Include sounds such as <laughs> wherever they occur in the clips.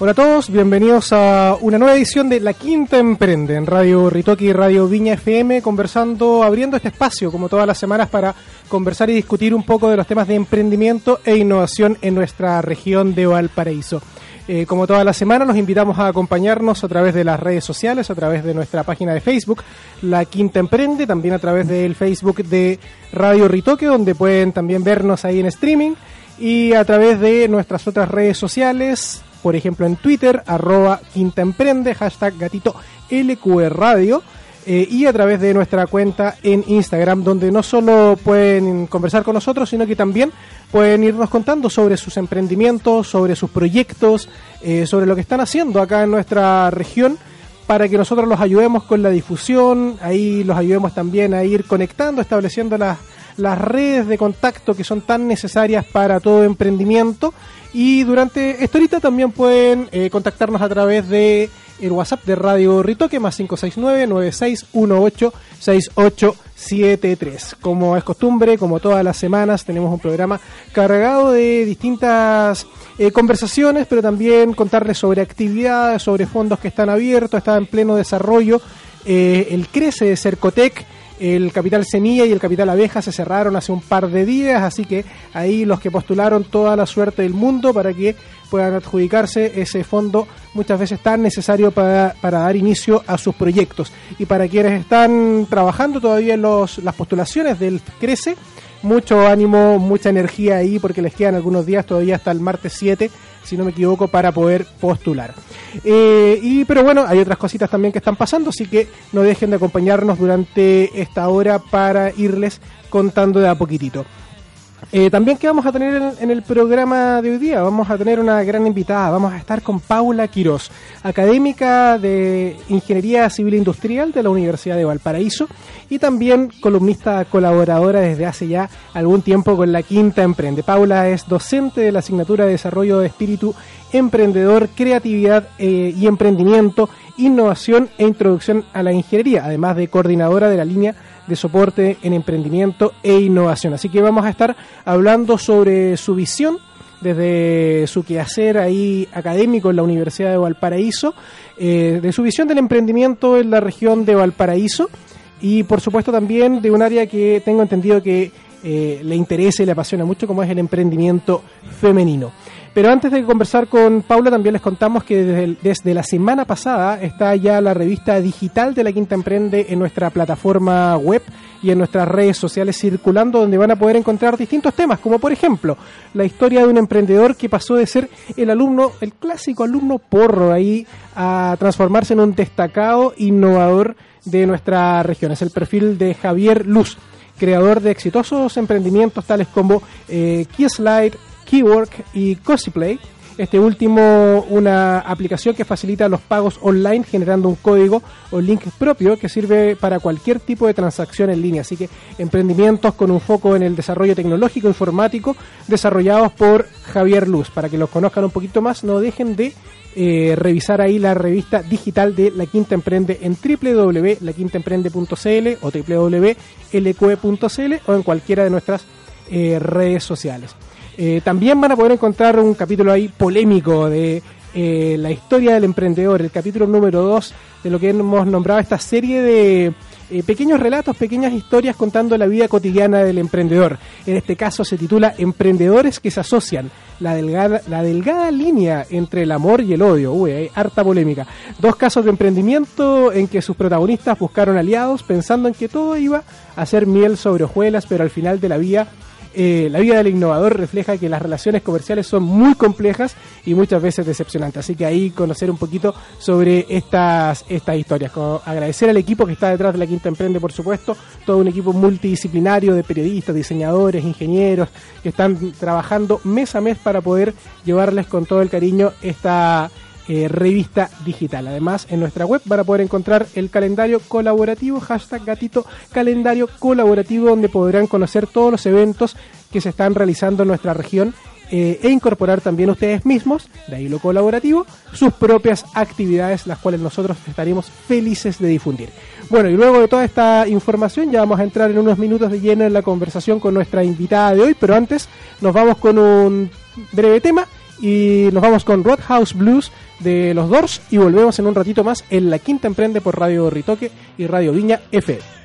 Hola a todos, bienvenidos a una nueva edición de La Quinta Emprende en Radio Ritoki y Radio Viña FM, conversando, abriendo este espacio como todas las semanas para conversar y discutir un poco de los temas de emprendimiento e innovación en nuestra región de Valparaíso. Eh, como todas las semanas, los invitamos a acompañarnos a través de las redes sociales, a través de nuestra página de Facebook, La Quinta Emprende, también a través del Facebook de Radio Ritoque, donde pueden también vernos ahí en streaming, y a través de nuestras otras redes sociales, por ejemplo en Twitter, arroba Quinta Emprende, hashtag gatito LQR Radio, eh, y a través de nuestra cuenta en Instagram, donde no solo pueden conversar con nosotros, sino que también pueden irnos contando sobre sus emprendimientos, sobre sus proyectos, eh, sobre lo que están haciendo acá en nuestra región para que nosotros los ayudemos con la difusión, ahí los ayudemos también a ir conectando, estableciendo las, las redes de contacto que son tan necesarias para todo emprendimiento y durante esta horita también pueden eh, contactarnos a través de el WhatsApp de Radio Ritoque más 569-9618-6873. Como es costumbre, como todas las semanas, tenemos un programa cargado de distintas eh, conversaciones, pero también contarles sobre actividades, sobre fondos que están abiertos, está en pleno desarrollo. Eh, el Crece de Cercotec el capital semilla y el capital abeja se cerraron hace un par de días, así que ahí los que postularon toda la suerte del mundo para que puedan adjudicarse ese fondo muchas veces tan necesario para, para dar inicio a sus proyectos. Y para quienes están trabajando todavía en los, las postulaciones del Crece, mucho ánimo, mucha energía ahí porque les quedan algunos días todavía hasta el martes 7 si no me equivoco, para poder postular. Eh, y, pero bueno, hay otras cositas también que están pasando, así que no dejen de acompañarnos durante esta hora para irles contando de a poquitito. Eh, también que vamos a tener en, el programa de hoy día, vamos a tener una gran invitada, vamos a estar con Paula Quirós, académica de Ingeniería Civil e Industrial de la Universidad de Valparaíso y también columnista colaboradora desde hace ya algún tiempo con la Quinta Emprende. Paula es docente de la asignatura de Desarrollo de Espíritu Emprendedor, Creatividad eh, y Emprendimiento, Innovación e Introducción a la Ingeniería, además de coordinadora de la línea de soporte en emprendimiento e innovación. Así que vamos a estar hablando sobre su visión desde su quehacer ahí académico en la Universidad de Valparaíso, eh, de su visión del emprendimiento en la región de Valparaíso y por supuesto también de un área que tengo entendido que eh, le interesa y le apasiona mucho como es el emprendimiento femenino. Pero antes de conversar con Paula, también les contamos que desde, la semana pasada está ya la revista digital de la Quinta Emprende en nuestra plataforma web y en nuestras redes sociales circulando, donde van a poder encontrar distintos temas, como por ejemplo la historia de un emprendedor que pasó de ser el alumno, el clásico alumno porro ahí, a transformarse en un destacado innovador de nuestra región. Es el perfil de Javier Luz creador de exitosos emprendimientos tales como eh, Keyslide, Keywork y Cosplay. Este último, una aplicación que facilita los pagos online generando un código o link propio que sirve para cualquier tipo de transacción en línea. Así que emprendimientos con un foco en el desarrollo tecnológico informático desarrollados por Javier Luz. Para que los conozcan un poquito más, no dejen de eh, revisar ahí la revista digital de La Quinta Emprende en www.laquintaemprende.cl o www.lq.cl o en cualquiera de nuestras eh, redes sociales. Eh, también van a poder encontrar un capítulo ahí polémico de eh, la historia del emprendedor, el capítulo número 2 de lo que hemos nombrado esta serie de eh, pequeños relatos, pequeñas historias contando la vida cotidiana del emprendedor. En este caso se titula Emprendedores que se asocian, la delgada, la delgada línea entre el amor y el odio. Uy, hay harta polémica. Dos casos de emprendimiento en que sus protagonistas buscaron aliados pensando en que todo iba a ser miel sobre hojuelas, pero al final de la vía eh, la vida del innovador refleja que las relaciones comerciales son muy complejas y muchas veces decepcionantes. Así que ahí conocer un poquito sobre estas, estas historias. agradecer al equipo que está detrás de la Quinta Emprende, por supuesto, todo un equipo multidisciplinario de periodistas, diseñadores, ingenieros, que están trabajando mes a mes para poder llevarles con todo el cariño esta eh, revista digital. Además, en nuestra web van a poder encontrar el calendario colaborativo, hashtag gatito calendario colaborativo, donde podrán conocer todos los eventos que se están realizando en nuestra región eh, e incorporar también ustedes mismos, de ahí lo colaborativo, sus propias actividades, las cuales nosotros estaremos felices de difundir. Bueno, y luego de toda esta información ya vamos a entrar en unos minutos de lleno en la conversación con nuestra invitada de hoy, pero antes nos vamos con un breve tema y nos vamos con Roadhouse Blues de los Doors y volvemos en un ratito más en la Quinta Emprende por Radio Ritoque y Radio Viña F.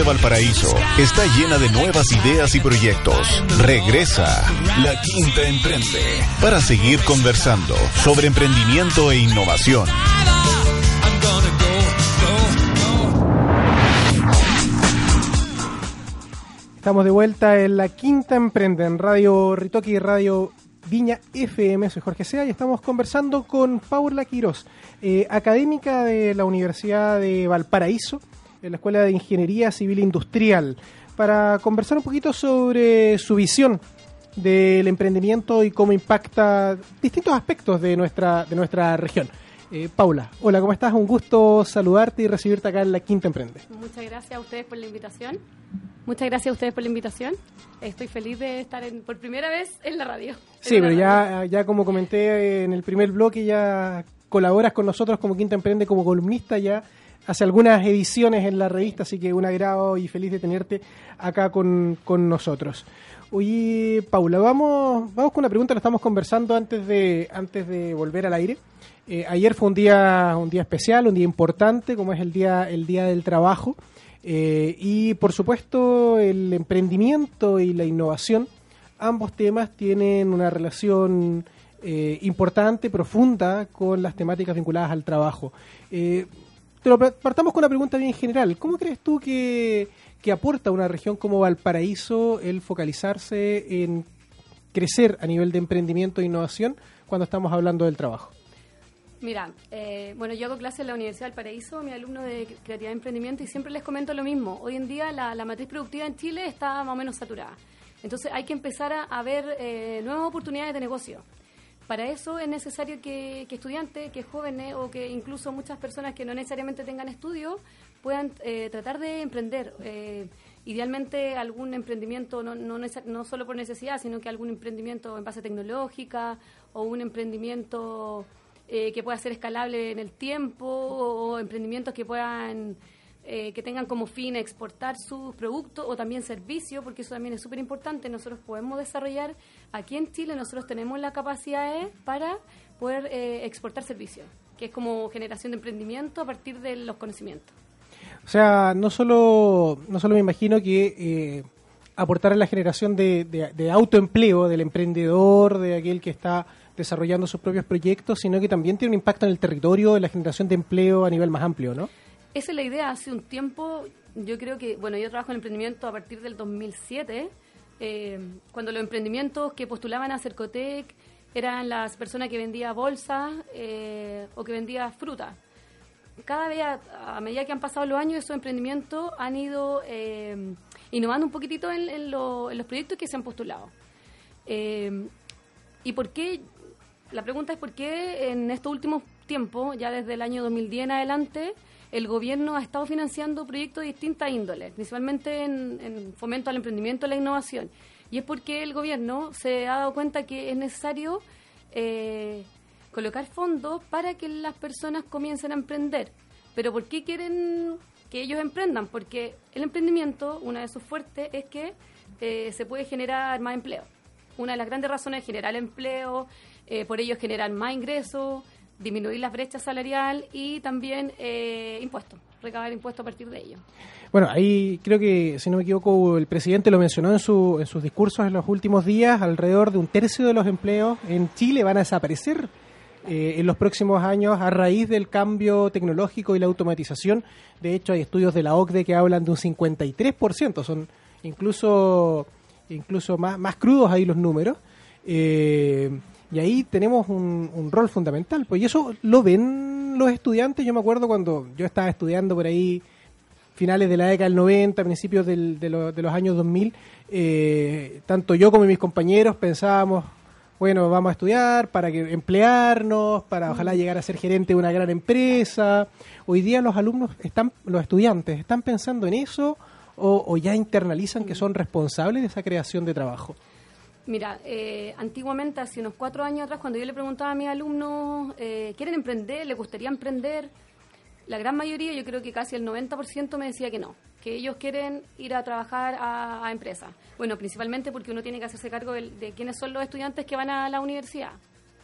de Valparaíso está llena de nuevas ideas y proyectos. Regresa La Quinta Emprende para seguir conversando sobre emprendimiento e innovación. Estamos de vuelta en La Quinta Emprende en Radio Ritoki y Radio Viña FM, soy Jorge Sea y estamos conversando con Paula Quiroz, eh, académica de la Universidad de Valparaíso, en la Escuela de Ingeniería Civil Industrial, para conversar un poquito sobre su visión del emprendimiento y cómo impacta distintos aspectos de nuestra, de nuestra región. Eh, Paula, hola, ¿cómo estás? Un gusto saludarte y recibirte acá en La Quinta Emprende. Muchas gracias a ustedes por la invitación. Muchas gracias a ustedes por la invitación. Estoy feliz de estar por primera vez en la radio. Sí, pero ya, ya como comenté en el primer bloque, ya colaboras con nosotros como Quinta Emprende, como columnista, ya hace algunas ediciones en la revista, así que un agrado y feliz de tenerte acá con, nosotros. Oye, Paula, vamos, vamos con una pregunta, lo estamos conversando antes de, antes de volver al aire. Eh, ayer fue un día, un día especial, un día importante, como es el día, el día del trabajo. Eh, y por supuesto el emprendimiento y la innovación, ambos temas tienen una relación eh, importante, profunda con las temáticas vinculadas al trabajo. Pero partamos con una pregunta bien general. ¿Cómo crees tú que, que aporta una región como Valparaíso el focalizarse en crecer a nivel de emprendimiento e innovación cuando estamos hablando del trabajo? Mira, eh, bueno, yo hago clases en la Universidad del Paraíso, mi alumno de Creatividad y Emprendimiento, y siempre les comento lo mismo. Hoy en día la, matriz productiva en Chile está más o menos saturada. Entonces hay que empezar a, ver eh, nuevas oportunidades de negocio. Para eso es necesario que, estudiantes, que jóvenes o que incluso muchas personas que no necesariamente tengan estudios puedan eh, tratar de emprender. idealmente algún emprendimiento, no, no, no solo por necesidad, sino que algún emprendimiento en base tecnológica o un emprendimiento eh, que pueda ser escalable en el tiempo o, emprendimientos que puedan eh, que tengan como fin exportar sus productos o también servicios, porque eso también es súper importante. Nosotros podemos desarrollar, aquí en Chile nosotros tenemos la capacidad para poder eh, exportar servicios, que es como generación de emprendimiento a partir de los conocimientos. O sea, no solo, no solo me imagino que aportar a la generación de, de autoempleo del emprendedor, de aquel que está desarrollando sus propios proyectos, sino que también tiene un impacto en el territorio, en la generación de empleo a nivel más amplio, ¿no? Esa es la idea. Hace un tiempo, yo creo que, bueno, yo trabajo en emprendimiento a partir del 2007, eh, cuando los emprendimientos que postulaban a Cercotec eran las personas que vendían bolsas eh, o que vendían fruta. Cada vez, a, medida que han pasado los años, esos emprendimientos han ido eh, innovando un poquitito en, los proyectos que se han postulado. ¿Y por qué la pregunta es por qué en estos últimos tiempos, ya desde el año 2010 en adelante, el gobierno ha estado financiando proyectos de distintas índoles, principalmente en, fomento al emprendimiento y la innovación. Y es porque el gobierno se ha dado cuenta que es necesario eh, colocar fondos para que las personas comiencen a emprender. Pero ¿por qué quieren que ellos emprendan? Porque el emprendimiento, una de sus fuertes, es que eh, se puede generar más empleo. Una de las grandes razones es generar empleo, eh, por ello generar más ingresos, disminuir las brechas salarial y también eh, impuestos, recabar impuestos a partir de ello. Bueno, ahí creo que, si no me equivoco, el presidente lo mencionó en, su, en sus discursos en los últimos días, alrededor de un tercio de los empleos en Chile van a desaparecer eh, en los próximos años a raíz del cambio tecnológico y la automatización. De hecho, hay estudios de la OCDE que hablan de un 53%, son incluso, incluso más, más crudos ahí los números. Eh, y ahí tenemos un, rol fundamental. Pues y eso lo ven los estudiantes. Yo me acuerdo cuando yo estaba estudiando por ahí finales de la década del 90, principios de, los años 2000, eh, tanto yo como mis compañeros pensábamos, bueno, vamos a estudiar para que emplearnos, para ojalá llegar a ser gerente de una gran empresa. Hoy día los alumnos están, los estudiantes, están pensando en eso o, o ya internalizan que son responsables de esa creación de trabajo. Mira, eh, antiguamente, hace unos cuatro años atrás, cuando yo le preguntaba a mis alumnos, eh, ¿quieren emprender? ¿Les gustaría emprender? La gran mayoría, yo creo que casi el 90% me decía que no, que ellos quieren ir a trabajar a, empresas. Bueno, principalmente porque uno tiene que hacerse cargo de, quiénes son los estudiantes que van a la universidad.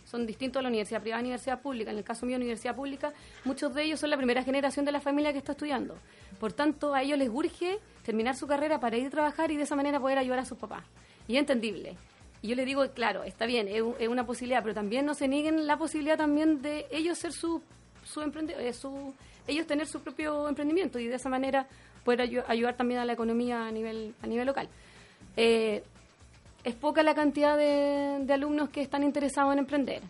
son distintos a la universidad privada y la universidad pública. En el caso mío, universidad pública, muchos de ellos son la primera generación de la familia que está estudiando. Por tanto, a ellos les urge terminar su carrera para ir a trabajar y de esa manera poder ayudar a sus papás. Y entendible. Y yo les digo, claro, está bien, es, una posibilidad, pero también no se nieguen la posibilidad también de ellos ser su, su, eh, su ellos tener su propio emprendimiento y de esa manera poder ayudar también a la economía a nivel, a nivel local. Eh, es poca la cantidad de, alumnos que están interesados en emprender.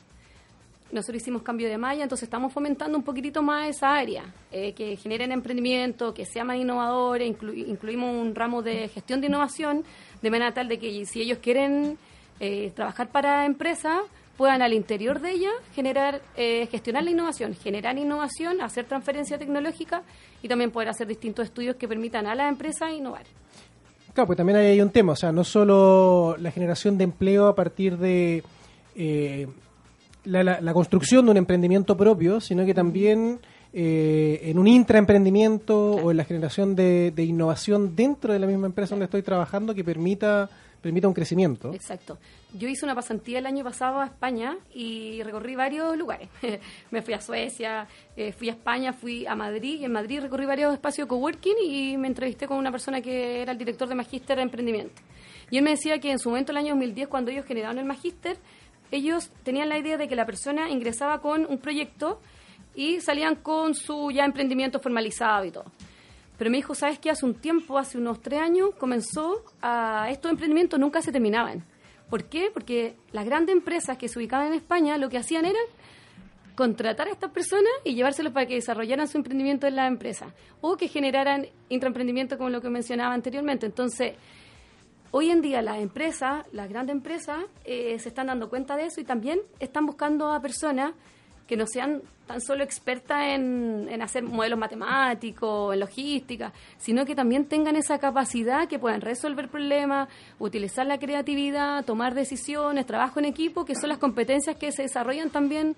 Nosotros hicimos cambio de malla, entonces estamos fomentando un poquitito más esa área, eh, que generen emprendimiento, que sea más innovador, incluimos un ramo de gestión de innovación, de manera tal de que si ellos quieren eh, trabajar para empresas, puedan al interior de ella generar, eh, gestionar la innovación, generar innovación, hacer transferencia tecnológica y también poder hacer distintos estudios que permitan a la empresa innovar. Claro, pues también hay un tema, o sea, no solo la generación de empleo a partir de eh, la, construcción de un emprendimiento propio, sino que también eh, en un intraemprendimiento o en la generación de, de, innovación dentro de la misma empresa donde estoy trabajando que permita permita un crecimiento. Exacto. Yo hice una pasantía el año pasado a España y recorrí varios lugares. <laughs> me fui a Suecia, eh, fui a España, fui a Madrid y en Madrid recorrí varios espacios de coworking y me entrevisté con una persona que era el director de Magíster de Emprendimiento. Y él me decía que en su momento, el año 2010, cuando ellos generaron el Magíster, ellos tenían la idea de que la persona ingresaba con un proyecto y salían con su ya emprendimiento formalizado y todo. Pero me dijo, ¿sabes qué? Hace un tiempo, hace unos tres años, comenzó a... Estos emprendimientos nunca se terminaban. ¿Por qué? Porque las grandes empresas que se ubicaban en España lo que hacían era contratar a estas personas y llevárselos para que desarrollaran su emprendimiento en la empresa o que generaran intraemprendimiento como lo que mencionaba anteriormente. Entonces, hoy en día las empresas, las grandes empresas, eh, se están dando cuenta de eso y también están buscando a personas que no sean tan solo expertas en, en, hacer modelos matemáticos, en logística, sino que también tengan esa capacidad que puedan resolver problemas, utilizar la creatividad, tomar decisiones, trabajo en equipo, que son las competencias que se desarrollan también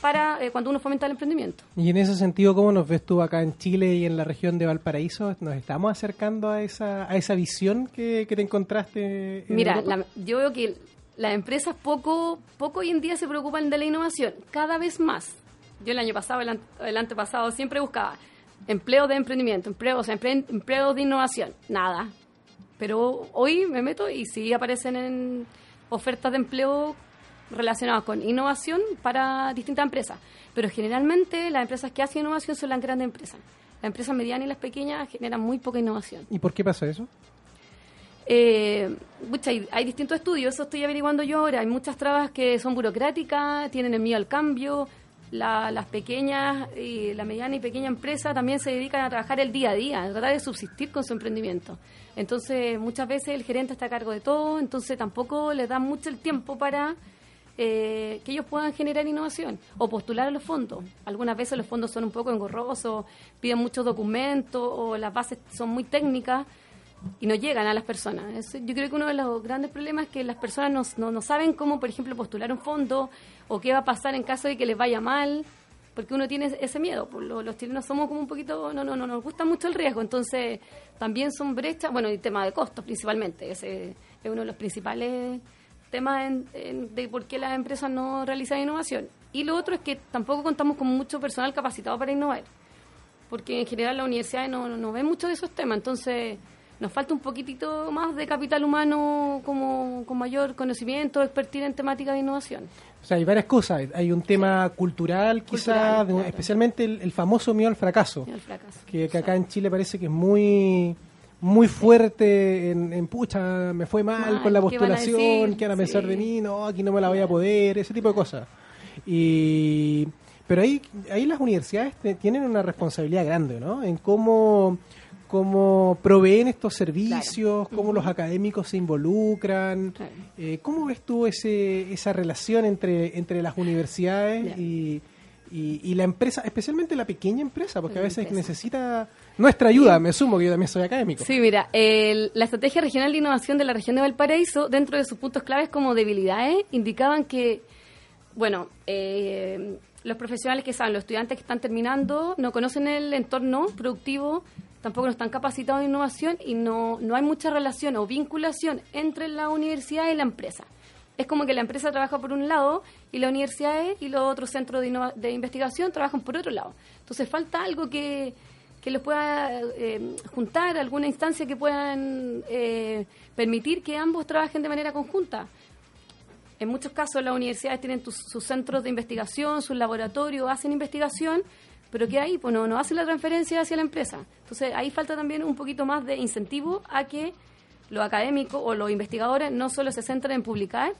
para eh, cuando uno fomenta el emprendimiento. Y en ese sentido, ¿cómo nos ves tú acá en Chile y en la región de Valparaíso? ¿Nos estamos acercando a esa, a esa visión que, te encontraste? Mira, yo veo que las empresas poco, poco hoy en día se preocupan de la innovación, cada vez más. Yo el año pasado, el, antepasado, siempre buscaba empleo de emprendimiento, empleo, o sea, empleo de innovación, nada. Pero hoy me meto y sí aparecen en ofertas de empleo relacionadas con innovación para distintas empresas. Pero generalmente las empresas que hacen innovación son las grandes empresas. Las empresas medianas y las pequeñas generan muy poca innovación. ¿Y por qué pasa eso? Eh, hay, distintos estudios, eso estoy averiguando yo ahora. Hay muchas trabas que son burocráticas, tienen el miedo al cambio. las pequeñas, y la mediana y pequeña empresa también se dedican a trabajar el día a día, a tratar de subsistir con su emprendimiento. Entonces, muchas veces el gerente está a cargo de todo, entonces tampoco les da mucho el tiempo para eh, que ellos puedan generar innovación o postular a los fondos. Algunas veces los fondos son un poco engorrosos, piden muchos documentos o las bases son muy técnicas y no llegan a las personas. yo creo que uno de los grandes problemas es que las personas no, no, saben cómo, por ejemplo, postular un fondo o qué va a pasar en caso de que les vaya mal, porque uno tiene ese miedo. Pues, los, chilenos somos como un poquito, no, no, no nos gusta mucho el riesgo, entonces también son brechas, bueno, el tema de costos principalmente, ese es uno de los principales temas de por qué las empresas no realizan innovación. Y lo otro es que tampoco contamos con mucho personal capacitado para innovar, porque en general la universidad no, no ven mucho de esos temas, entonces nos falta un poquitito más de capital humano como con mayor conocimiento, expertise en temática de innovación. O sea, hay varias cosas. Hay un tema cultural, quizás, especialmente el, famoso miedo al fracaso, que, acá en Chile parece que es muy muy fuerte en, pucha, me fue mal, con la postulación, ¿qué van a, pensar de mí? No, aquí no me la voy a poder, ese tipo de cosas. Y pero ahí ahí las universidades tienen una responsabilidad grande, ¿no? En cómo cómo proveen estos servicios, cómo los académicos se involucran. Eh, ¿Cómo ves tú ese, esa relación entre, entre las universidades y, y, la empresa, especialmente la pequeña empresa, porque a veces necesita nuestra ayuda, me sumo que yo también soy académico. Sí, mira, la Estrategia Regional de Innovación de la región de Valparaíso, dentro de sus puntos claves como debilidades, indicaban que, bueno, eh, los profesionales que saben, los estudiantes que están terminando, no conocen el entorno productivo tampoco no están capacitados en innovación y no, no hay mucha relación o vinculación entre la universidad y la empresa. es como que la empresa trabaja por un lado y la universidad y los otros centros de, de investigación trabajan por otro lado. Entonces falta algo que, que los pueda eh, juntar, alguna instancia que puedan eh, permitir que ambos trabajen de manera conjunta. En muchos casos las universidades tienen sus centros de investigación, sus laboratorios, hacen investigación, pero que ahí pues no, no hacen la transferencia hacia la empresa. Entonces ahí falta también un poquito más de incentivo a que los académicos o los investigadores no solo se centren en publicar,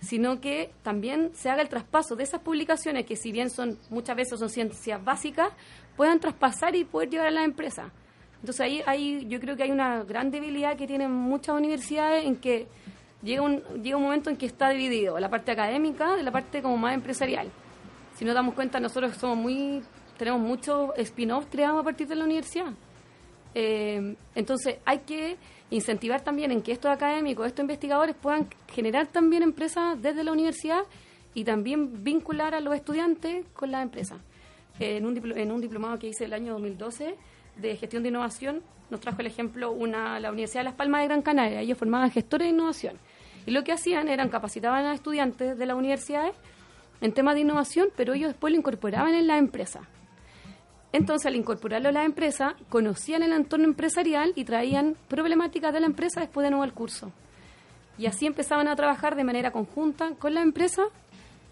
sino que también se haga el traspaso de esas publicaciones que si bien son muchas veces son ciencias básicas, puedan traspasar y poder llevar a la empresa. Entonces ahí, ahí yo creo que hay una gran debilidad que tienen muchas universidades en que llega un, llega un momento en que está dividido la parte académica de la parte como más empresarial. Si nos damos cuenta, nosotros somos muy, tenemos muchos spin-offs creados a partir de la universidad. Eh, entonces hay que incentivar también en que estos académicos, estos investigadores puedan generar también empresas desde la universidad y también vincular a los estudiantes con la empresa. En un, en un diplomado que hice el año 2012 de gestión de innovación, nos trajo el ejemplo una, la Universidad de Las Palmas de Gran Canaria. Ellos formaban gestores de innovación. Y lo que hacían eran capacitaban a estudiantes de las universidades en temas de innovación, pero ellos después lo incorporaban en la empresa. Entonces, al incorporarlo a la empresa, conocían el entorno empresarial y traían problemáticas de la empresa después de nuevo al curso. Y así empezaban a trabajar de manera conjunta con la empresa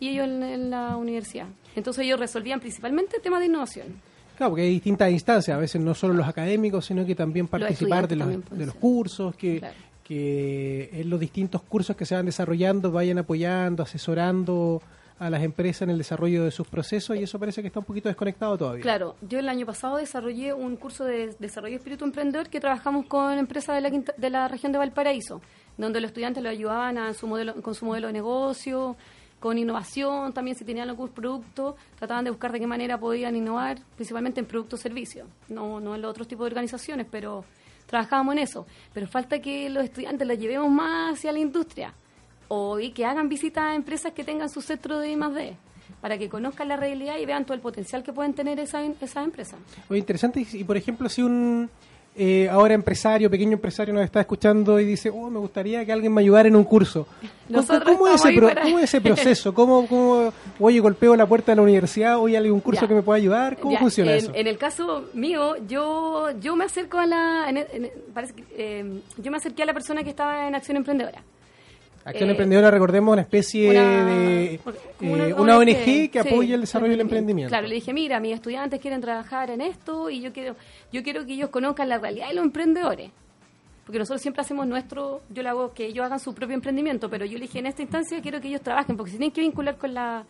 y ellos en, la universidad. Entonces ellos resolvían principalmente temas de innovación. Claro, porque hay distintas instancias, a veces no solo los académicos, sino que también participar de los, de los cursos, que, que en los distintos cursos que se van desarrollando vayan apoyando, asesorando a las empresas en el desarrollo de sus procesos y eso parece que está un poquito desconectado todavía. Claro, yo el año pasado desarrollé un curso de desarrollo de espíritu emprendedor que trabajamos con empresas de la, de la región de Valparaíso, donde los estudiantes lo ayudaban a su modelo, con su modelo de negocio, con innovación, también si tenían algún producto, trataban de buscar de qué manera podían innovar, principalmente en productos servicios, no, no en los otros tipos de organizaciones, pero trabajábamos en eso. Pero falta que los estudiantes los llevemos más hacia la industria o y que hagan visitas a empresas que tengan su centro de I+D para que conozcan la realidad y vean todo el potencial que pueden tener esas esa empresas. Muy interesante. Y, por ejemplo, si un eh, ahora empresario, pequeño empresario nos está escuchando y dice, oh, me gustaría que alguien me ayudara en un curso. ¿Cómo, es ese <laughs> proceso? ¿Cómo, ¿Cómo, oye, golpeo la puerta de la universidad, oye, hay un curso que me pueda ayudar? ¿Cómo funciona en, eso? En el caso mío, yo yo me acerco a la... parece eh, yo me acerqué a la persona que estaba en Acción Emprendedora. Acción Emprendedora, recordemos, una especie de una, ONG, eh, que apoya el desarrollo del emprendimiento. Claro, le dije, mira, mis estudiantes quieren trabajar en esto y yo quiero, yo quiero que ellos conozcan la realidad de los emprendedores. Porque nosotros siempre hacemos nuestro, yo le hago que ellos hagan su propio emprendimiento, pero yo le dije, en esta instancia quiero que ellos trabajen, porque si tienen que vincular con, la,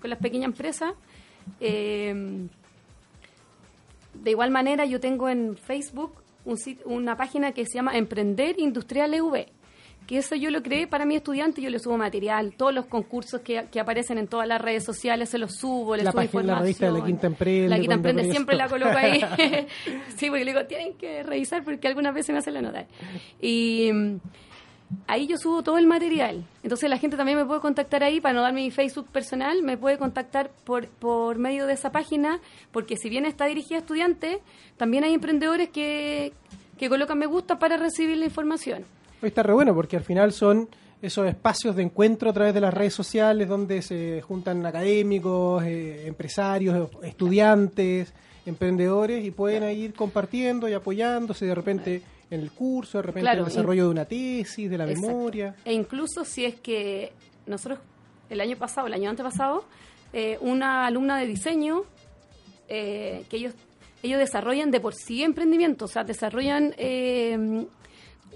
con las pequeñas empresas, eh, de igual manera yo tengo en Facebook un, una página que se llama Emprender Industrial EV que eso yo lo creé para mi estudiante, yo le subo material, todos los concursos que, que aparecen en todas las redes sociales, se los subo, les la subo página, La revista de la Quinta Emprende. La Quinta Emprende siempre la coloco ahí. <laughs> sí, porque le digo, tienen que revisar porque algunas veces me hacen la nota. Y mm, ahí yo subo todo el material. Entonces la gente también me puede contactar ahí, para no dar mi Facebook personal, me puede contactar por, por medio de esa página, porque si bien está dirigida a estudiantes, también hay emprendedores que, que colocan me gusta para recibir la información. Hoy está re bueno porque al final son esos espacios de encuentro a través de las redes sociales donde se juntan académicos, eh, empresarios, estudiantes, emprendedores y pueden ir compartiendo y apoyándose de repente en el curso, de repente en el desarrollo de una tesis, de la memoria. E incluso si es que nosotros el año pasado, el año antepasado, eh, una alumna de diseño eh, que ellos ellos desarrollan de por sí emprendimiento, o sea, desarrollan eh,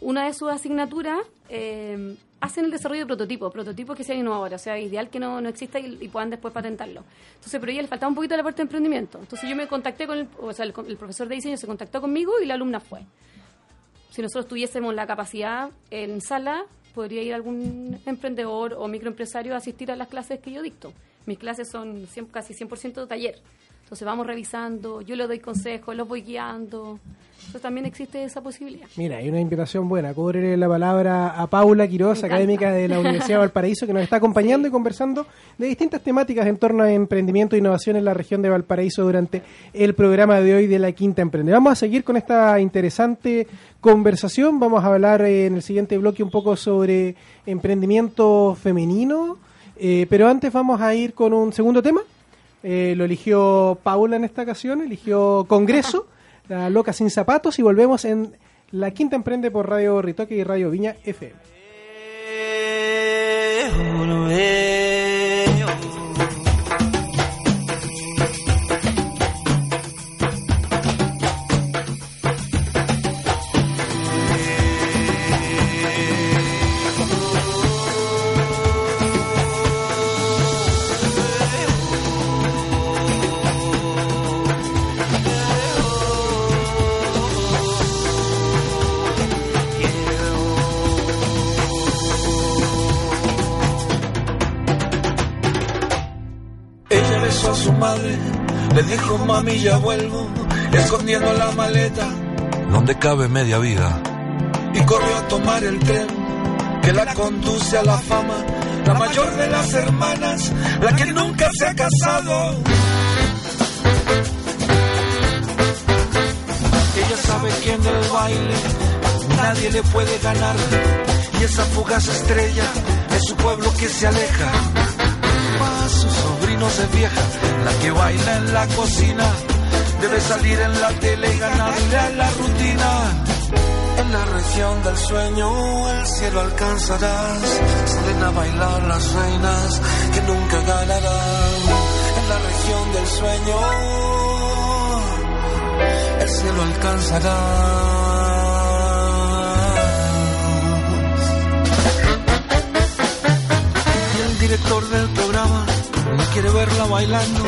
una de sus asignaturas eh, hacen el desarrollo de prototipos, prototipos que sean innovadores, o sea, ideal que no, no exista y, puedan después patentarlo. Entonces, pero ella le faltaba un poquito la parte de emprendimiento. Entonces yo me contacté con el, o sea, el, profesor de diseño se contactó conmigo y la alumna fue. Si nosotros tuviésemos la capacidad en sala, podría ir algún emprendedor o microempresario a asistir a las clases que yo dicto. Mis clases son casi 100% taller. Entonces vamos revisando, yo le doy consejos, los voy guiando. Entonces también existe esa posibilidad. Mira, hay una invitación buena. Cobraré la palabra a Paula Quiroz, académica de la Universidad de <laughs> Valparaíso, que nos está acompañando y conversando de distintas temáticas en torno a emprendimiento e innovación en la región de Valparaíso durante el programa de hoy de la Quinta Emprende. Vamos a seguir con esta interesante conversación. Vamos a hablar en el siguiente bloque un poco sobre emprendimiento femenino, eh, pero antes vamos a ir con un segundo tema. Eh, lo eligió Paula en esta ocasión, eligió Congreso. <laughs> La Loca Sin Zapatos y volvemos en La Quinta Emprende por Radio Ritoque y Radio Viña FM. Dijo mami ya vuelvo, escondiendo la maleta donde cabe media vida. Y corrió a tomar el tren que la conduce a la fama, la mayor de las hermanas, la que nunca se ha casado. Ella sabe que en el baile nadie le puede ganar. Y esa fugaz estrella es su pueblo que se aleja. Sobrino se vieja, la que baila en la cocina. Debe salir en la tele y ganarle a la rutina. En la región del sueño el cielo alcanzarás. Salen a bailar las reinas que nunca ganarán. En la región del sueño el cielo alcanzará. director del no quiere verla bailando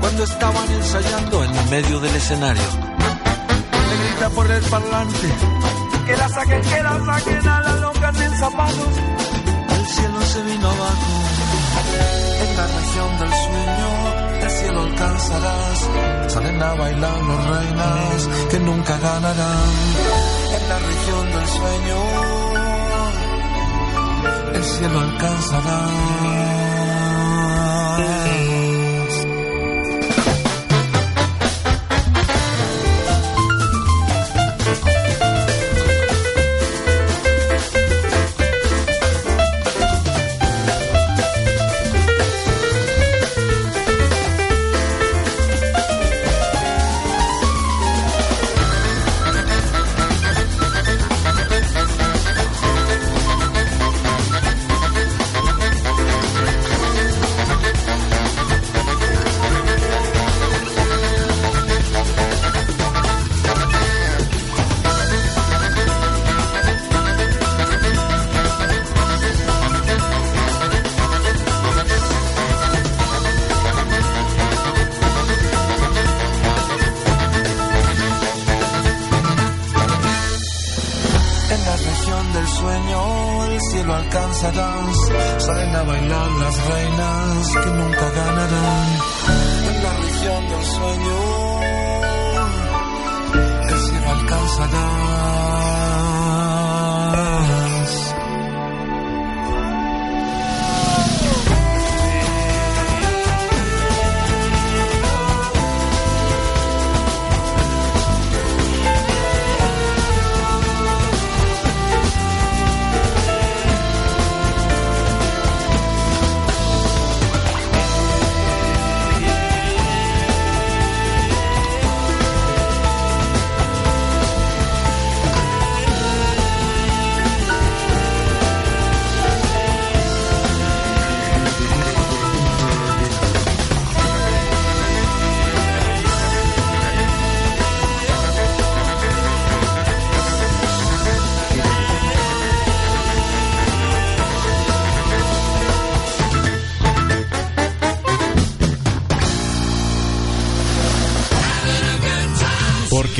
cuando estaban ensayando en medio del escenario. Le grita por el parlante que la saquen, que la saquen a la loca sin zapatos. El cielo se vino abajo. En la región del sueño el cielo alcanzarás. Salen a bailar los reinas que nunca ganarán. En la región del sueño el cielo alcanzará.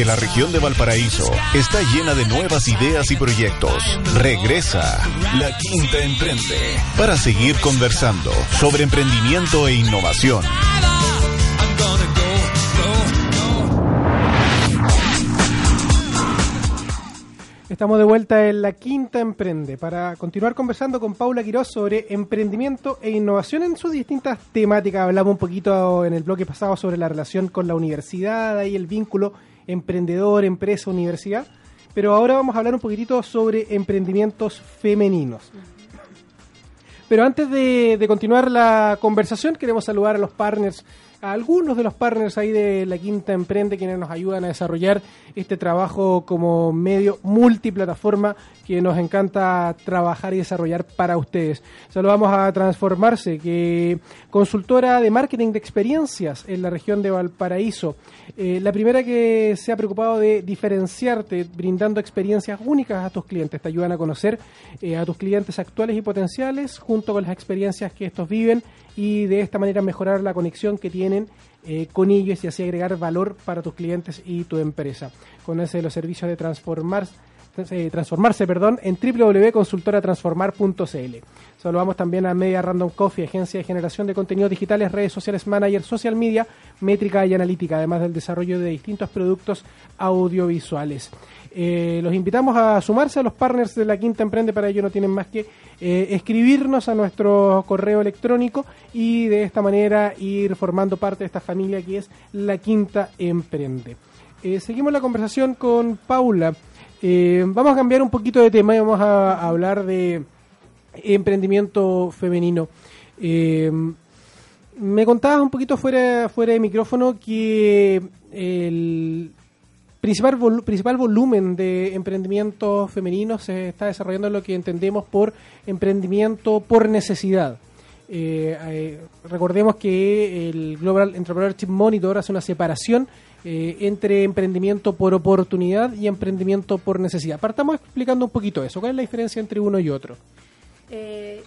la región de Valparaíso está llena de nuevas ideas y proyectos. Regresa La Quinta Emprende para seguir conversando sobre emprendimiento e innovación. Estamos de vuelta en la quinta Emprende para continuar conversando con Paula Quiroz sobre emprendimiento e innovación en sus distintas temáticas. Hablamos un poquito en el bloque pasado sobre la relación con la universidad y el vínculo emprendedor, empresa, universidad. Pero ahora vamos a hablar un poquitito sobre emprendimientos femeninos. Pero antes de, de continuar la conversación, queremos saludar a los partners a algunos de los partners ahí de la Quinta Emprende quienes nos ayudan a desarrollar este trabajo como medio multiplataforma que nos encanta trabajar y desarrollar para ustedes. Saludamos a Transformarse, que consultora de marketing de experiencias en la región de Valparaíso. Eh, la primera que se ha preocupado de diferenciarte brindando experiencias únicas a tus clientes. Te ayudan a conocer eh, a tus clientes actuales y potenciales junto con las experiencias que estos viven y de esta manera mejorar la conexión que tienen eh, con ellos y así agregar valor para tus clientes y tu empresa. Conoce los servicios de transformar, eh, transformarse perdón, en www.consultoratransformar.cl. Saludamos también a Media Random Coffee, agencia de generación de contenidos digitales, redes sociales, manager, social media, métrica y analítica, además del desarrollo de distintos productos audiovisuales. Eh, los invitamos a sumarse a los partners de la Quinta Emprende, para ello no tienen más que eh, escribirnos a nuestro correo electrónico y de esta manera ir formando parte de esta familia que es la Quinta Emprende. Seguimos la conversación con Paula. Vamos a cambiar un poquito de tema y vamos a, hablar de emprendimiento femenino. me contabas un poquito fuera, fuera de micrófono que el, principal, principal volumen de emprendimientos femeninos se está desarrollando en lo que entendemos por emprendimiento por necesidad. Eh, eh, recordemos que el Global Entrepreneurship Monitor hace una separación eh, entre emprendimiento por oportunidad y emprendimiento por necesidad. Partamos explicando un poquito eso. ¿Cuál es la diferencia entre uno y otro?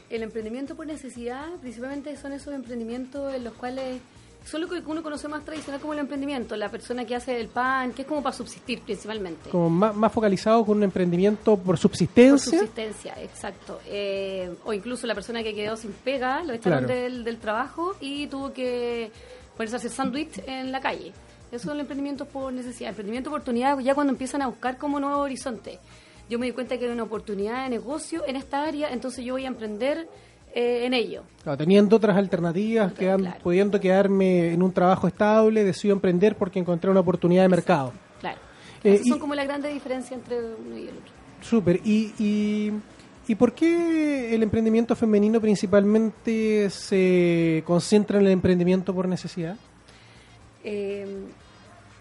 el emprendimiento por necesidad, principalmente son esos emprendimientos en los cuales solo que uno conoce más tradicional como el emprendimiento, la persona que hace el pan, que es como para subsistir principalmente. Como más, focalizado con un emprendimiento por subsistencia. Por subsistencia, exacto. Eh, o incluso la persona que quedó sin pega, lo echaron del, trabajo y tuvo que ponerse a hacer sándwich en la calle. Eso es el emprendimiento por necesidad. Emprendimiento oportunidad ya cuando empiezan a buscar como nuevo horizonte. Yo me di cuenta que hay una oportunidad de negocio en esta área, entonces yo voy a emprender eh, en ello. teniendo otras alternativas, pudiendo quedarme en un trabajo estable, decido emprender porque encontré una oportunidad de mercado. Claro. Eh, son como la grande diferencia entre uno y el otro. Súper. Y, y, por qué el emprendimiento femenino principalmente se concentra en el emprendimiento por necesidad? Eh,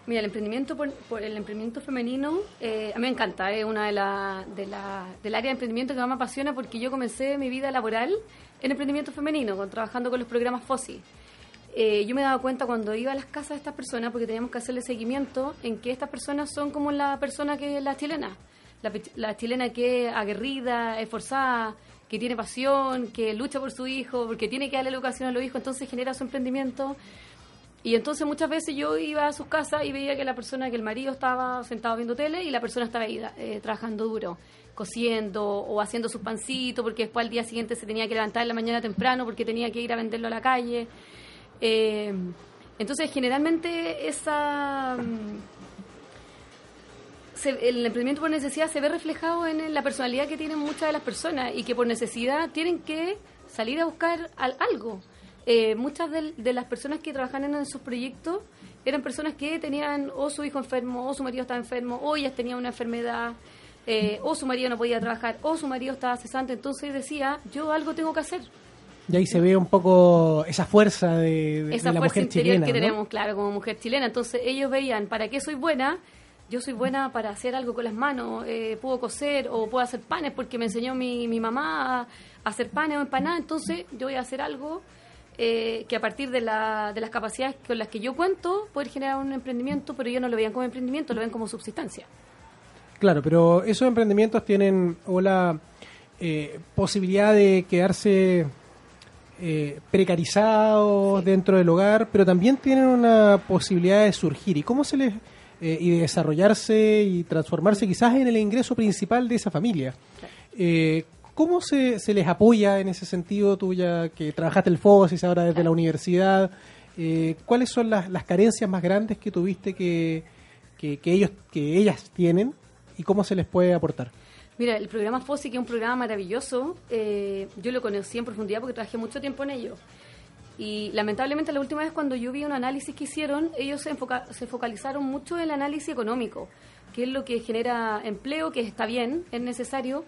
Mira, el emprendimiento por, el emprendimiento femenino eh, a mí me encanta, es una de la, de la, del área de emprendimiento que más me apasiona porque yo comencé mi vida laboral en emprendimiento femenino, con, trabajando con los programas FOSI. Eh, yo me dado cuenta cuando iba a las casas de estas personas, porque teníamos que hacerle seguimiento, en que estas personas son como la persona que es la chilena. La, la chilena que es aguerrida, esforzada, que tiene pasión, que lucha por su hijo, porque tiene que darle educación a los hijos, entonces genera su emprendimiento y entonces muchas veces yo iba a sus casas y veía que la persona, que el marido estaba sentado viendo tele y la persona estaba ahí eh, trabajando duro, cosiendo o haciendo sus pancitos, porque después al día siguiente se tenía que levantar en la mañana temprano porque tenía que ir a venderlo a la calle. Eh, entonces generalmente esa... Mm, el emprendimiento por necesidad se ve reflejado en la personalidad que tienen muchas de las personas y que por necesidad tienen que salir a buscar algo. Eh, muchas de, las personas que trabajan en esos proyectos eran personas que tenían o su hijo enfermo, o su marido estaba enfermo, o ellas tenían una enfermedad, eh, o su marido no podía trabajar, o su marido estaba cesante. Entonces decía, yo algo tengo que hacer. Y ahí se ve un poco esa fuerza de, esa la fuerza mujer chilena. que tenemos, claro, como mujer chilena. Entonces ellos veían, ¿para qué soy buena? Yo soy buena para hacer algo con las manos, eh, puedo coser o puedo hacer panes porque me enseñó mi, mi mamá a hacer panes o empanadas, entonces yo voy a hacer algo eh, que a partir de, la, de las capacidades con las que yo cuento, poder generar un emprendimiento, pero ellos no lo vean como emprendimiento, lo ven como subsistencia. Claro, pero esos emprendimientos tienen o la eh, posibilidad de quedarse eh, precarizados dentro del hogar, pero también tienen una posibilidad de surgir. ¿Y cómo se les y de desarrollarse y transformarse quizás en el ingreso principal de esa familia? ¿Cómo se, les apoya en ese sentido, tú ya que trabajaste el FOSIS ahora desde la universidad? Eh, ¿Cuáles son las, las, carencias más grandes que tuviste que, que, ellos, que ellas tienen y cómo se les puede aportar. Mira, el programa FOSI, que es un programa maravilloso, eh, yo lo conocí en profundidad porque trabajé mucho tiempo en ello. Y lamentablemente la última vez cuando yo vi un análisis que hicieron, ellos se, se focalizaron mucho en el análisis económico, que es lo que genera empleo, que está bien, es necesario,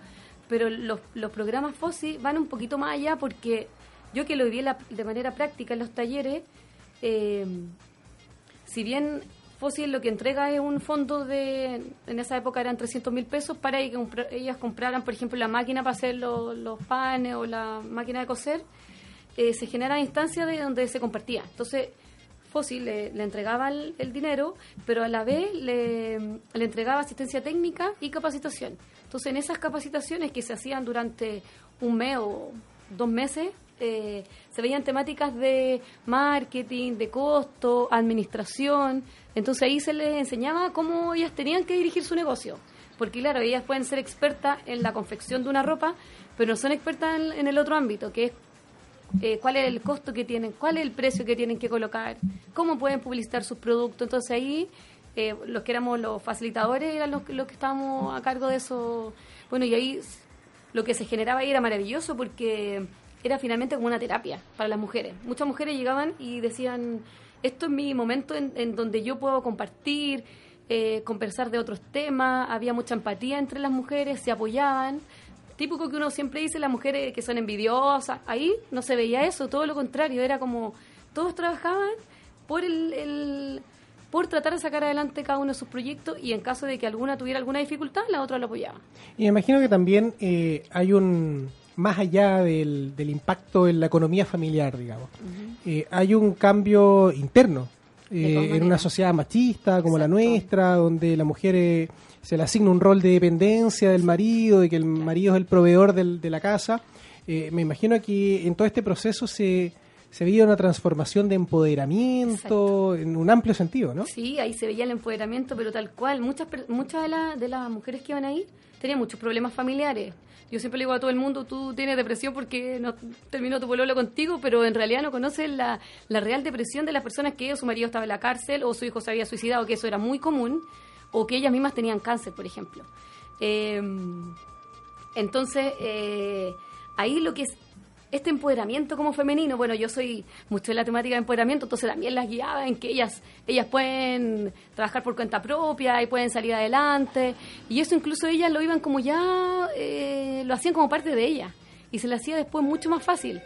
pero los, los programas FOSI van un poquito más allá porque yo que lo viví de manera práctica en los talleres, eh, si bien Fósil lo que entrega es un fondo de, en esa época eran 300 mil pesos para que ellas compraran, por ejemplo, la máquina para hacer los, panes o la máquina de coser, eh, se genera instancias de donde se compartía. Entonces, Fósil le, entregaba el, dinero, pero a la vez le, le entregaba asistencia técnica y capacitación. Entonces, en esas capacitaciones que se hacían durante un mes o dos meses, eh, se veían temáticas de marketing, de costo, administración. Entonces ahí se les enseñaba cómo ellas tenían que dirigir su negocio. Porque claro, ellas pueden ser expertas en la confección de una ropa, pero no son expertas en, el otro ámbito, que es eh, cuál es el costo que tienen, cuál es el precio que tienen que colocar, cómo pueden publicitar sus productos. Entonces ahí eh, los que éramos los facilitadores eran los, los que estábamos a cargo de eso. Bueno, y ahí lo que se generaba ahí era maravilloso porque era finalmente como una terapia para las mujeres. Muchas mujeres llegaban y decían, esto es mi momento en, donde yo puedo compartir, eh, conversar de otros temas, había mucha empatía entre las mujeres, se apoyaban. Típico que uno siempre dice, las mujeres que son envidiosas, ahí no se veía eso, todo lo contrario, era como todos trabajaban por el, por tratar de sacar adelante cada uno de sus proyectos y en caso de que alguna tuviera alguna dificultad, la otra lo apoyaba. Y me imagino que también eh, hay un más allá del, del impacto en la economía familiar, digamos. Eh, hay un cambio interno eh, en una sociedad machista como la nuestra, donde la mujer eh, se le asigna un rol de dependencia del marido, de que el marido es el proveedor del, de la casa. me imagino que en todo este proceso se, se veía una transformación de empoderamiento en un amplio sentido, ¿no? Sí, ahí se veía el empoderamiento, pero tal cual. Muchas, muchas de, de las mujeres que iban ahí tenían muchos problemas familiares yo siempre le digo a todo el mundo, tú tienes depresión porque no terminó tu pololo contigo, pero en realidad no conoces la, la real depresión de las personas que su marido estaba en la cárcel o su hijo se había suicidado, que eso era muy común, o que ellas mismas tenían cáncer, por ejemplo. Eh, entonces, eh, ahí lo que es este empoderamiento como femenino, bueno, yo soy mucho de la temática de empoderamiento, entonces también las guiaba en que ellas, ellas pueden trabajar por cuenta propia y pueden salir adelante. Y eso incluso ellas lo iban como ya, eh, lo hacían como parte de ellas. Y se le hacía después mucho más fácil.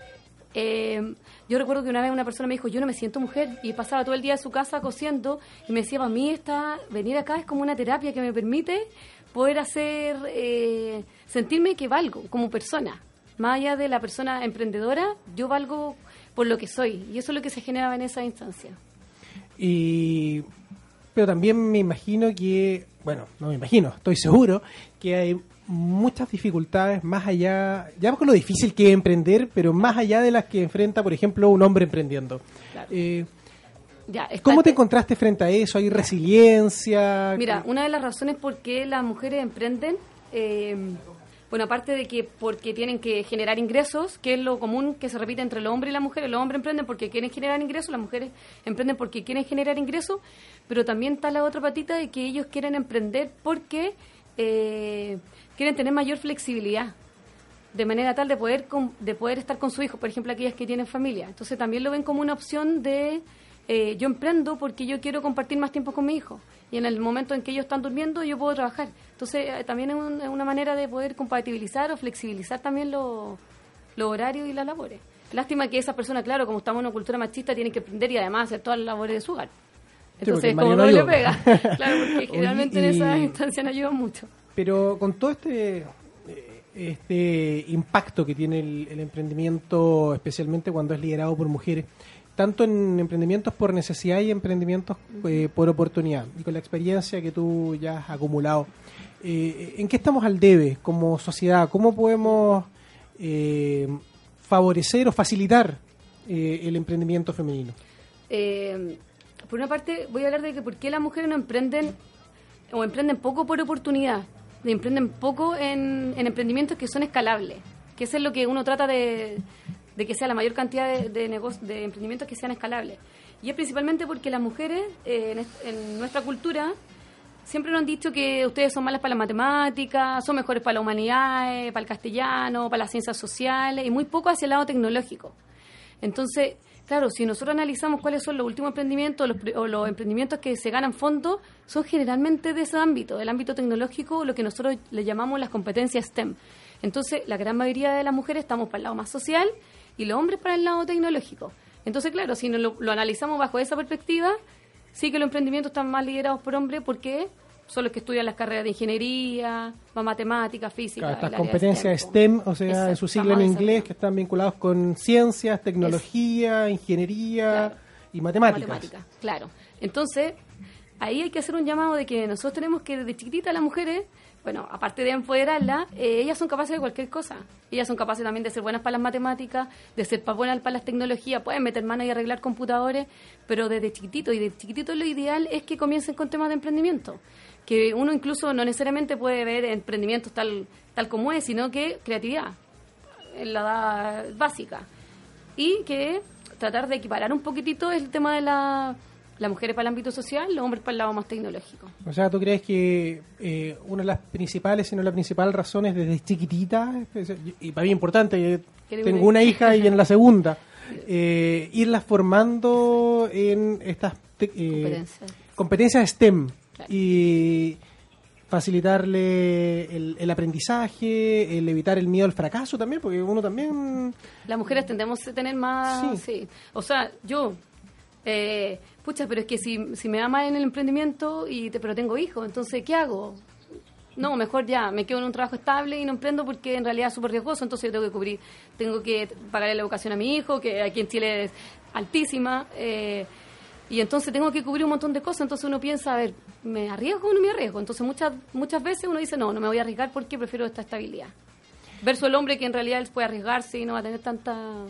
Eh, yo recuerdo que una vez una persona me dijo, yo no me siento mujer, y pasaba todo el día en su casa cosiendo, y me decía, para mí esta, venir acá es como una terapia que me permite poder hacer, eh, sentirme que valgo como persona más allá de la persona emprendedora, yo valgo por lo que soy. Y eso es lo que se generaba en esa instancia. Y, pero también me imagino que, bueno, no me imagino, estoy seguro que hay muchas dificultades más allá, ya con lo difícil que es emprender, pero más allá de las que enfrenta, por ejemplo, un hombre emprendiendo. Eh, ¿Cómo te encontraste frente a eso? ¿Hay resiliencia? Mira, una de las razones por qué las mujeres emprenden eh, bueno, aparte de que porque tienen que generar ingresos, que es lo común que se repite entre el hombre y la mujer, los hombres emprenden porque quieren generar ingresos, las mujeres emprenden porque quieren generar ingresos, pero también está la otra patita de que ellos quieren emprender porque eh, quieren tener mayor flexibilidad de manera tal de poder de poder estar con su hijo, por ejemplo, aquellas que tienen familia. Entonces también lo ven como una opción de eh, yo emprendo porque yo quiero compartir más tiempo con mi hijo y en el momento en que ellos están durmiendo yo puedo trabajar. Entonces eh, también es, una manera de poder compatibilizar o flexibilizar también los horarios y las labores. Lástima que esas personas, claro, como estamos en una cultura machista, tienen que emprender y además hacer todas las labores de su hogar. Entonces, como no le pega. <laughs> claro, porque generalmente en esas instancias no ayudan mucho. Pero con todo este eh, este impacto que tiene el emprendimiento, especialmente cuando es liderado por mujeres, tanto en emprendimientos por necesidad y emprendimientos eh, por oportunidad. Y con la experiencia que tú ya has acumulado, eh, ¿en qué estamos al debe como sociedad? ¿Cómo podemos eh, favorecer o facilitar el emprendimiento femenino? por una parte, voy a hablar de que por qué las mujeres no emprenden o emprenden poco por oportunidad, emprenden poco en, en emprendimientos que son escalables, que eso es lo que uno trata de de que sea la mayor cantidad de, de, de emprendimientos que sean escalables. Y es principalmente porque las mujeres eh, en, nuestra cultura siempre nos han dicho que ustedes son malas para la matemática, son mejores para la humanidad, para el castellano, para las ciencias sociales y muy poco hacia el lado tecnológico. Entonces, claro, si nosotros analizamos cuáles son los últimos emprendimientos los, o los emprendimientos que se ganan fondos, son generalmente de ese ámbito, del ámbito tecnológico, lo que nosotros le llamamos las competencias STEM. Entonces, la gran mayoría de las mujeres estamos para el lado más social y los hombres para el lado tecnológico. Entonces, claro, si lo, lo analizamos bajo esa perspectiva, sí que los emprendimientos están más liderados por hombres porque son los que estudian las carreras de ingeniería, más matemática, física. Claro, estas competencias STEM, o sea, en su sigla en inglés, que están vinculados con ciencias, tecnología, ingeniería y matemáticas. Matemática, claro. Entonces, ahí hay que hacer un llamado de que nosotros tenemos que desde chiquitita las mujeres bueno, aparte de empoderarla, eh, ellas son capaces de cualquier cosa. Ellas son capaces también de ser buenas para las matemáticas, de ser buenas para las tecnologías, pueden meter mano y arreglar computadores, pero desde chiquitito, y de chiquitito lo ideal es que comiencen con temas de emprendimiento. Que uno incluso no necesariamente puede ver emprendimientos tal, tal como es, sino que creatividad, en la edad básica. Y que tratar de equiparar un poquitito el tema de la las mujeres para el ámbito social, los hombres para el lado más tecnológico. O sea, ¿tú crees que eh, una de las principales, si no la principal razón es desde chiquitita, y para mí importante, tengo una hija y en la <laughs> segunda, eh, irlas formando en estas eh, competencias. STEM y facilitarle el, aprendizaje, el evitar el miedo al fracaso también, porque uno también... Las mujeres tendemos a tener más... Sí. O sea, yo... Eh, pucha, pero es que si, si me da mal en el emprendimiento, y te, pero tengo hijos, entonces, ¿qué hago? No, mejor ya, me quedo en un trabajo estable y no emprendo porque en realidad es súper riesgoso, entonces yo tengo que cubrir, tengo que pagarle la educación a mi hijo, que aquí en Chile es altísima, eh, y entonces tengo que cubrir un montón de cosas, entonces uno piensa, a ver, ¿me arriesgo o no me arriesgo? Entonces muchas, muchas veces uno dice, no, no me voy a arriesgar porque prefiero esta estabilidad. Verso el hombre que en realidad él puede arriesgarse y no va a tener tanta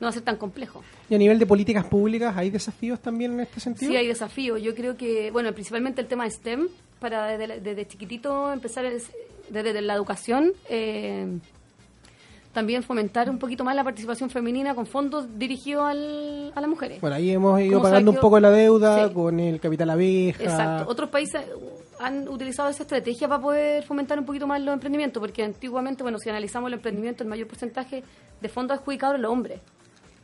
no va a ser tan complejo. ¿Y a nivel de políticas públicas hay desafíos también en este sentido? Sí, hay desafíos. Yo creo que, bueno, principalmente el tema de STEM, para desde, chiquitito empezar desde, la educación, eh, también fomentar un poquito más la participación femenina con fondos dirigidos al, a las mujeres. Bueno, ahí hemos ido pagando un poco la deuda con el capital abeja. Exacto. Otros países han utilizado esa estrategia para poder fomentar un poquito más los emprendimientos, porque antiguamente, bueno, si analizamos el emprendimiento, el mayor porcentaje de fondos adjudicados los hombres.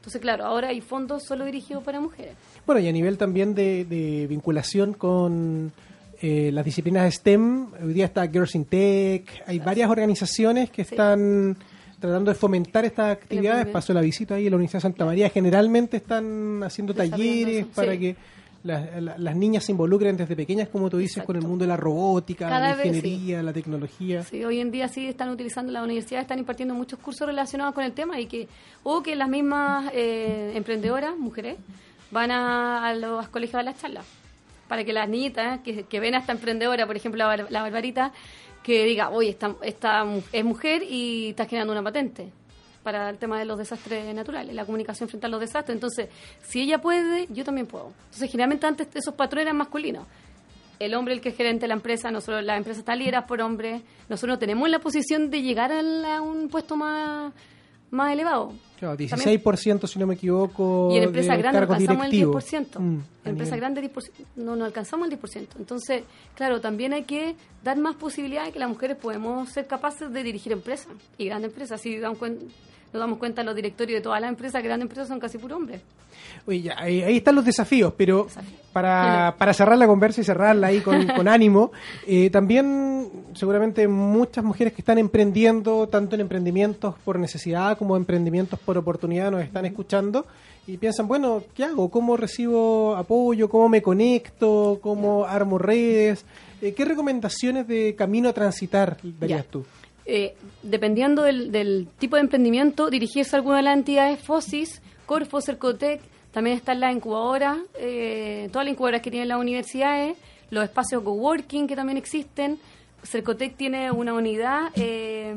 Entonces, claro, ahora hay fondos solo dirigidos para mujeres. Bueno, y a nivel también de, vinculación con eh, las disciplinas STEM, hoy día está Girls in Tech, hay varias organizaciones que están tratando de fomentar estas actividades. Paso la visita ahí a la Universidad de Santa María. Generalmente están haciendo talleres para que las, niñas se involucren desde pequeñas, como tú dices, con el mundo de la robótica, la ingeniería, la tecnología. Sí, hoy en día sí están utilizando, la universidad están impartiendo muchos cursos relacionados con el tema y que, o que las mismas eh, emprendedoras, mujeres, van a, los colegios a las charlas. Para que las niñitas que, ven a esta emprendedora, por ejemplo, la, la Barbarita, que diga, oye, esta, esta es mujer y está generando una patente para el tema de los desastres naturales, la comunicación frente a los desastres. Entonces, si ella puede, yo también puedo. Entonces, generalmente antes esos patrones eran masculinos. El hombre el que es gerente de la empresa, nosotros la empresa está liderada por hombres, nosotros tenemos la posición de llegar a, un puesto más, más elevado. Claro, 16% si no me equivoco. Y en empresa grande alcanzamos el 10%. Mm, en empresa grande no, no alcanzamos el 10%. Entonces, claro, también hay que dar más posibilidades que las mujeres podemos ser capaces de dirigir empresas y grandes empresas. Si dan cuenta nos damos cuenta los directorios de todas las empresas, grandes empresas son casi puro hombres. Oye, ahí, están los desafíos, pero para, para, cerrar la conversa y cerrarla ahí con, con ánimo, eh, también seguramente muchas mujeres que están emprendiendo, tanto en emprendimientos por necesidad como emprendimientos por oportunidad, nos están escuchando y piensan, bueno, ¿qué hago? ¿Cómo recibo apoyo? ¿Cómo me conecto? ¿Cómo armo redes? Eh, ¿Qué recomendaciones de camino a transitar darías tú? Eh, dependiendo del, tipo de emprendimiento, dirigirse a alguna de las entidades FOSIS, Corfo, Cercotec, también están las incubadoras, eh, todas las incubadoras que tienen las universidades, los espacios coworking que también existen. Cercotec tiene una unidad eh,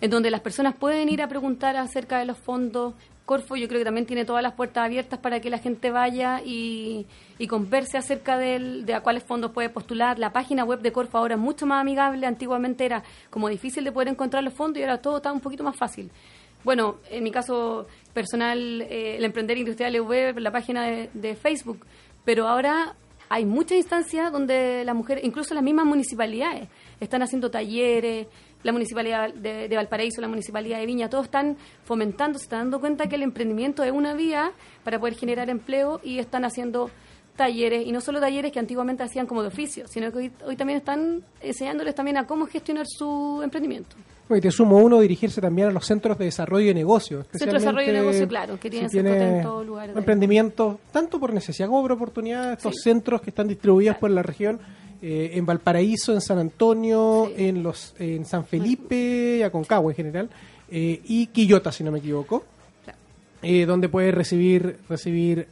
en donde las personas pueden ir a preguntar acerca de los fondos, Corfo yo creo que también tiene todas las puertas abiertas para que la gente vaya y, converse acerca de a cuáles fondos puede postular. La página web de Corfo ahora es mucho más amigable. Antiguamente era como difícil de poder encontrar los fondos y ahora todo está un poquito más fácil. Bueno, en mi caso personal, eh, el Emprender Industrial web, la página de, Facebook, pero ahora hay muchas instancias donde las mujeres, incluso las mismas municipalidades, están haciendo talleres, la municipalidad de, Valparaíso, la municipalidad de Viña, todos están fomentando, se están dando cuenta que el emprendimiento es una vía para poder generar empleo y están haciendo talleres, y no solo talleres que antiguamente hacían como de oficio, sino que hoy, también están enseñándoles también a cómo gestionar su emprendimiento. Y te sumo uno, dirigirse también a los centros de desarrollo de negocios. Centros de desarrollo de negocios, claro, que tienen si en todos lugares. Emprendimiento, tanto por necesidad como por oportunidad, estos centros que están distribuidos por la región, eh, en Valparaíso, en San Antonio, en los en San Felipe, Aconcagua en general, eh, y Quillota, si no me equivoco, eh, donde puede recibir, recibir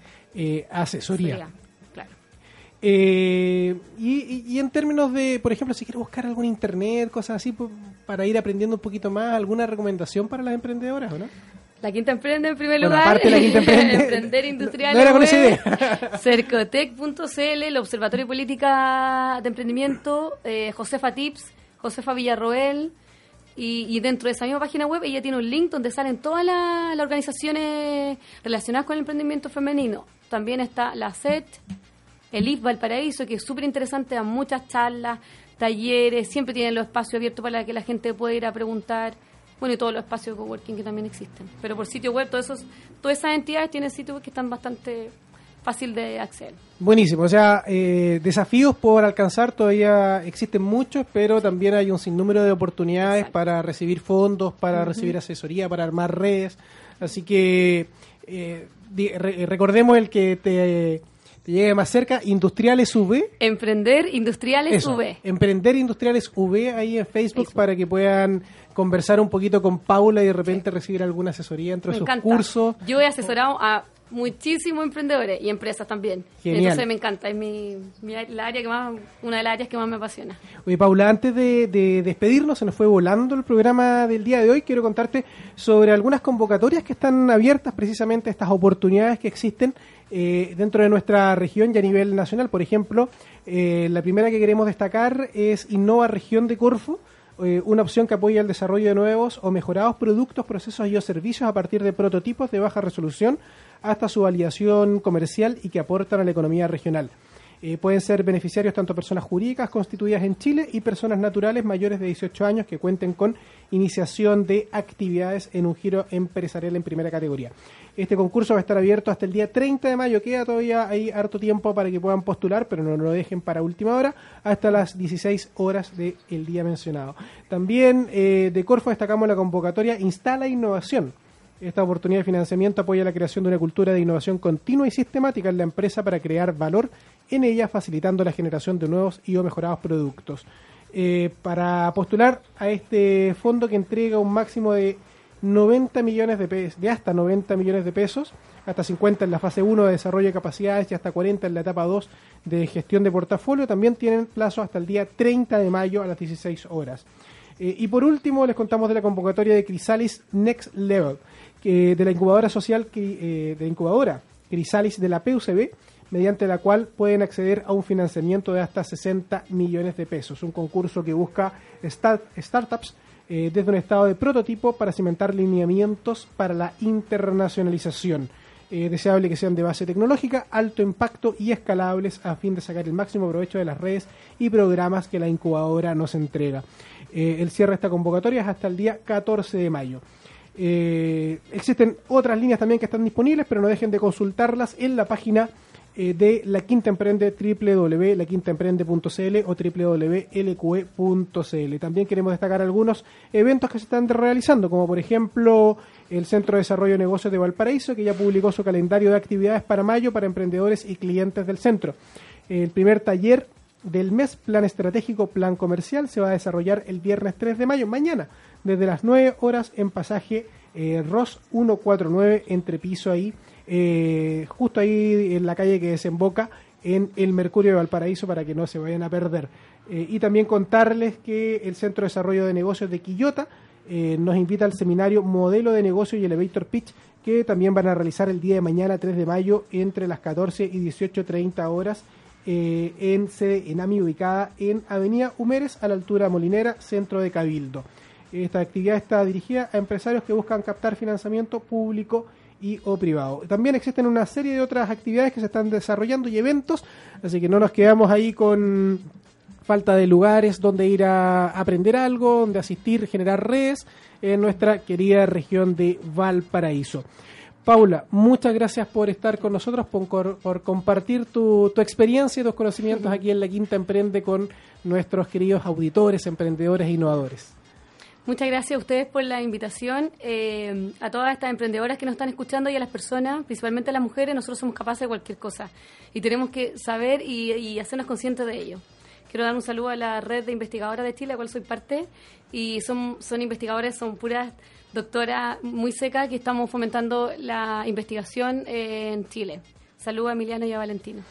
asesoría. Eh, y, en términos de, por ejemplo, si quieres buscar algún internet, cosas así, para ir aprendiendo un poquito más, ¿alguna recomendación para las emprendedoras o no? La Quinta Emprende en primer lugar. Aparte la Quinta Emprende. <laughs> Emprender industrial. No Cercotec.cl, el Observatorio de Política de Emprendimiento, eh, Josefa Tips, Josefa Villarroel. Y, dentro de esa misma página web ella tiene un link donde salen todas las organizaciones relacionadas con el emprendimiento femenino. También está la SET, el IF Valparaíso, que es súper interesante, da muchas charlas, talleres, siempre tienen los espacios abiertos para que la gente pueda ir a preguntar. Bueno, y todos los espacios de coworking que también existen. Pero por sitio web, todos esos, todas esas entidades tienen sitios que están bastante fácil de acceder. Buenísimo, o sea, eh, desafíos por alcanzar todavía existen muchos, pero también hay un sinnúmero de oportunidades para recibir fondos, para recibir asesoría, para armar redes. Así que eh, recordemos el que te te llegue más cerca, Industriales V. Emprender Industriales V. Emprender Industriales V ahí en Facebook, para que puedan conversar un poquito con Paula y de repente recibir alguna asesoría dentro de sus cursos. Yo he asesorado a muchísimos emprendedores y empresas también. Entonces me encanta, es mi, la área que más, una de las áreas que más me apasiona. Oye, Paula, antes de, de, despedirnos, se nos fue volando el programa del día de hoy. Quiero contarte sobre algunas convocatorias que están abiertas, precisamente estas oportunidades que existen eh, dentro de nuestra región y a nivel nacional. Por ejemplo, eh, la primera que queremos destacar es Innova Región de Corfo, eh, una opción que apoya el desarrollo de nuevos o mejorados productos, procesos y o servicios a partir de prototipos de baja resolución hasta su validación comercial y que aportan a la economía regional. Eh, pueden ser beneficiarios tanto personas jurídicas constituidas en Chile y personas naturales mayores de 18 años que cuenten con iniciación de actividades en un giro empresarial en primera categoría. Este concurso va a estar abierto hasta el día 30 de mayo. Queda todavía hay harto tiempo para que puedan postular, pero no lo dejen para última hora, hasta las 16 horas del día mencionado. También eh, de Corfo destacamos la convocatoria Instala Innovación esta oportunidad de financiamiento apoya la creación de una cultura de innovación continua y sistemática en la empresa para crear valor en ella, facilitando la generación de nuevos y o mejorados productos. Eh, para postular a este fondo que entrega un máximo de 90 millones de pesos, de hasta 90 millones de pesos, hasta 50 en la fase 1 de desarrollo de capacidades y hasta 40 en la etapa 2 de gestión de portafolio, también tienen plazo hasta el día 30 de mayo a las 16 horas. Eh, y por último, les contamos de la convocatoria de Crisalis Next Level de la incubadora social, eh, de incubadora Crisalis de la PUCB, mediante la cual pueden acceder a un financiamiento de hasta 60 millones de pesos. Un concurso que busca startups eh, desde un estado de prototipo para cimentar lineamientos para la internacionalización. Eh, deseable que sean de base tecnológica, alto impacto y escalables a fin de sacar el máximo provecho de las redes y programas que la incubadora nos entrega. el cierre de esta convocatoria es hasta el día 14 de mayo. Eh, existen otras líneas también que están disponibles, pero no dejen de consultarlas en la página eh, de La Quinta Emprende, www.laquintaemprende.cl o www.lqe.cl. También queremos destacar algunos eventos que se están realizando, como por ejemplo el Centro de Desarrollo de Negocios de Valparaíso, que ya publicó su calendario de actividades para mayo para emprendedores y clientes del centro. El primer taller del mes, Plan Estratégico, Plan Comercial, se va a desarrollar el viernes 3 de mayo, mañana, desde las 9 horas en pasaje eh, ROS 149, entre piso ahí, eh, justo ahí en la calle que desemboca en el Mercurio de Valparaíso para que no se vayan a perder. Eh, y también contarles que el Centro de Desarrollo de Negocios de Quillota nos invita al seminario Modelo de Negocio y Elevator Pitch, que también van a realizar el día de mañana, 3 de mayo, entre las 14 y 18.30 horas en sede ENAMI ubicada en Avenida Humeres a la altura Molinera, centro de Cabildo. Esta actividad está dirigida a empresarios que buscan captar financiamiento público y o privado. También existen una serie de otras actividades que se están desarrollando y eventos, así que no nos quedamos ahí con falta de lugares donde ir a aprender algo, donde asistir, generar redes en nuestra querida región de Valparaíso. Paula, muchas gracias por estar con nosotros, por, por compartir tu, tu, experiencia y tus conocimientos <laughs> aquí en La Quinta Emprende con nuestros queridos auditores, emprendedores e innovadores. Muchas gracias a ustedes por la invitación, eh, a todas estas emprendedoras que nos están escuchando y a las personas, principalmente a las mujeres, nosotros somos capaces de cualquier cosa y tenemos que saber y, hacernos conscientes de ello. Quiero dar un saludo a la red de investigadoras de Chile, a la cual soy parte, y son, son investigadores, son puras doctoras muy secas que estamos fomentando la investigación en Chile. Saludos a Emiliano y a Valentino.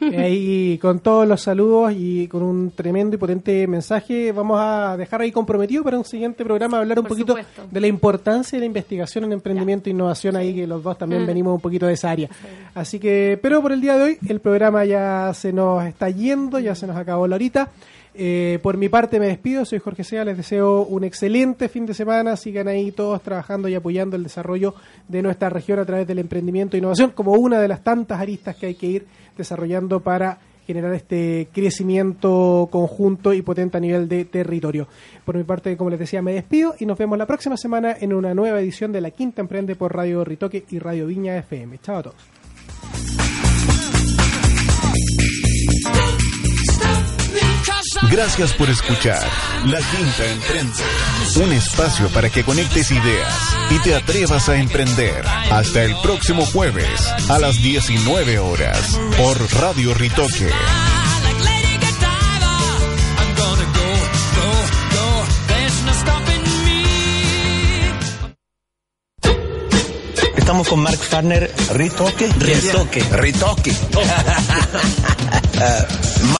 <laughs> Ahí con todos los saludos y con un tremendo y potente mensaje vamos a dejar ahí comprometido para un siguiente programa hablar un Por poquito supuesto. de la importancia de la investigación en emprendimiento e innovación ahí que los dos también Mm. venimos un poquito de esa área. Así que, pero por el día de hoy el programa ya se nos está yendo, ya se nos acabó la horita. Eh, por mi parte me despido, soy Jorge Sea, les deseo un excelente fin de semana, sigan ahí todos trabajando y apoyando el desarrollo de nuestra región a través del emprendimiento e innovación como una de las tantas aristas que hay que ir desarrollando para generar este crecimiento conjunto y potente a nivel de territorio. Por mi parte, como les decía, me despido y nos vemos la próxima semana en una nueva edición de La Quinta Emprende por Radio Ritoque y Radio Viña FM. Chao a todos. Gracias por escuchar La Quinta Emprende, un espacio para que conectes ideas y te atrevas a emprender. Hasta el próximo jueves a las 19 horas por Radio Ritoque. Estamos con Mark Farner. Ritoque. Ritoque. Ritoque. <laughs> <laughs>